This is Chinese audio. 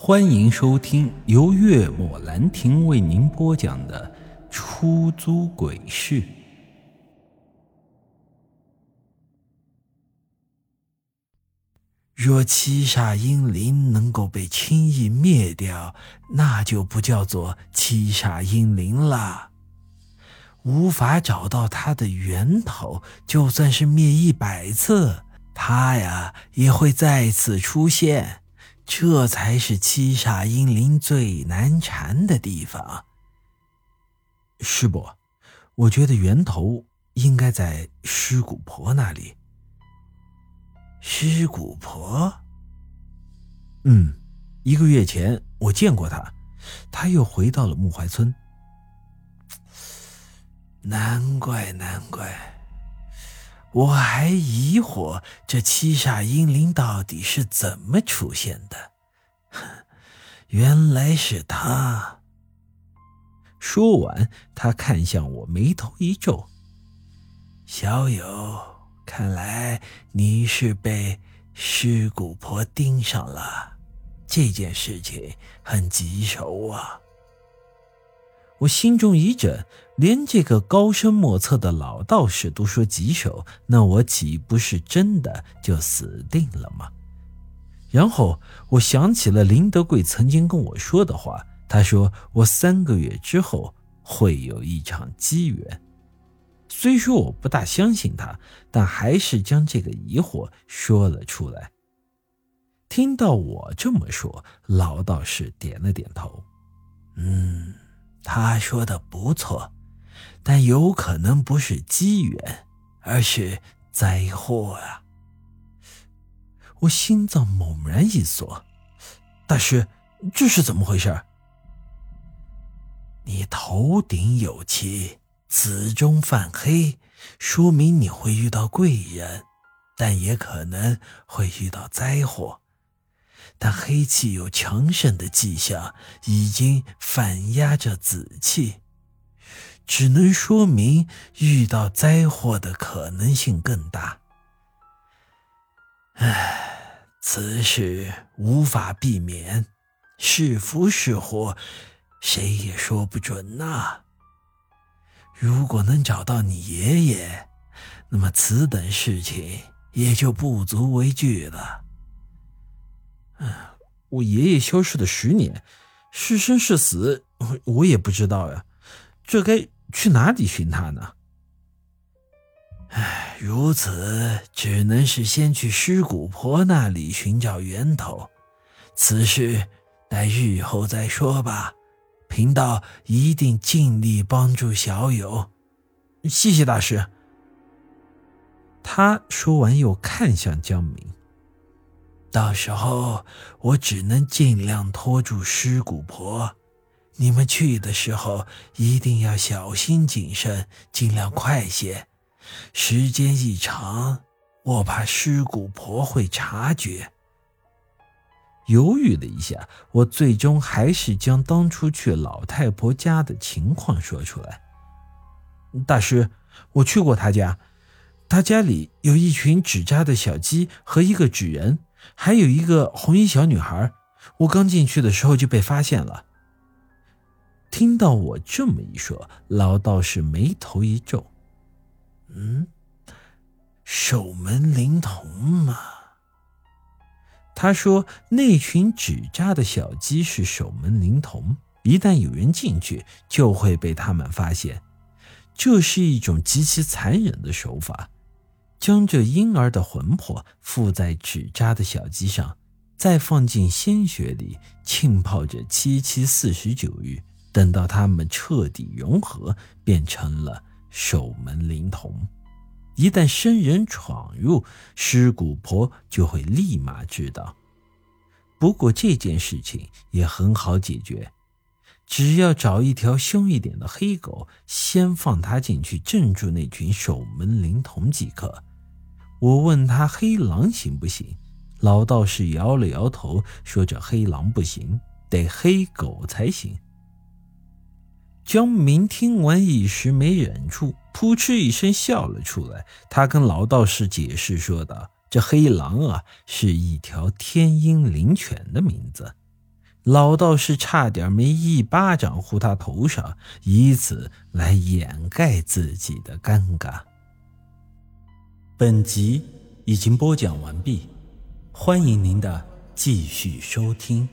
欢迎收听由月末兰亭为您播讲的《出租鬼市》。若七煞阴灵能够被轻易灭掉，那就不叫做七煞阴灵了。无法找到它的源头，就算是灭一百次，它呀也会再次出现。这才是七煞阴灵最难缠的地方。师伯，我觉得源头应该在尸骨婆那里。尸骨婆？嗯，一个月前我见过她，她又回到了木槐村。难怪，难怪。我还疑惑这七煞阴灵到底是怎么出现的，原来是他。说完，他看向我，眉头一皱：“小友，看来你是被尸骨婆盯上了，这件事情很棘手啊。”我心中一震，连这个高深莫测的老道士都说棘手，那我岂不是真的就死定了吗？然后我想起了林德贵曾经跟我说的话，他说我三个月之后会有一场机缘。虽说我不大相信他，但还是将这个疑惑说了出来。听到我这么说，老道士点了点头，嗯。他说的不错，但有可能不是机缘，而是灾祸啊！我心脏猛然一缩，大师，这是怎么回事？你头顶有气，子中泛黑，说明你会遇到贵人，但也可能会遇到灾祸。但黑气有强盛的迹象，已经反压着紫气，只能说明遇到灾祸的可能性更大。唉，此事无法避免，是福是祸，谁也说不准呐。如果能找到你爷爷，那么此等事情也就不足为惧了。嗯，我爷爷消失了十年，是生是死，我也不知道呀。这该去哪里寻他呢？唉，如此，只能是先去尸骨婆那里寻找源头。此事待日后再说吧。贫道一定尽力帮助小友。谢谢大师。他说完，又看向江明。到时候我只能尽量拖住尸骨婆，你们去的时候一定要小心谨慎，尽量快些。时间一长，我怕尸骨婆会察觉。犹豫了一下，我最终还是将当初去老太婆家的情况说出来。大师，我去过他家，他家里有一群纸扎的小鸡和一个纸人。还有一个红衣小女孩，我刚进去的时候就被发现了。听到我这么一说，老道士眉头一皱：“嗯，守门灵童嘛。”他说：“那群纸扎的小鸡是守门灵童，一旦有人进去，就会被他们发现。这是一种极其残忍的手法。”将这婴儿的魂魄附在纸扎的小鸡上，再放进鲜血里浸泡着七七四十九日，等到他们彻底融合，变成了守门灵童。一旦生人闯入，尸骨婆就会立马知道。不过这件事情也很好解决，只要找一条凶一点的黑狗，先放它进去镇住那群守门灵童即可。我问他黑狼行不行？老道士摇了摇头，说：“这黑狼不行，得黑狗才行。”江明听完一时没忍住，扑哧一声笑了出来。他跟老道士解释说道：“这黑狼啊，是一条天鹰灵犬的名字。”老道士差点没一巴掌呼他头上，以此来掩盖自己的尴尬。本集已经播讲完毕，欢迎您的继续收听。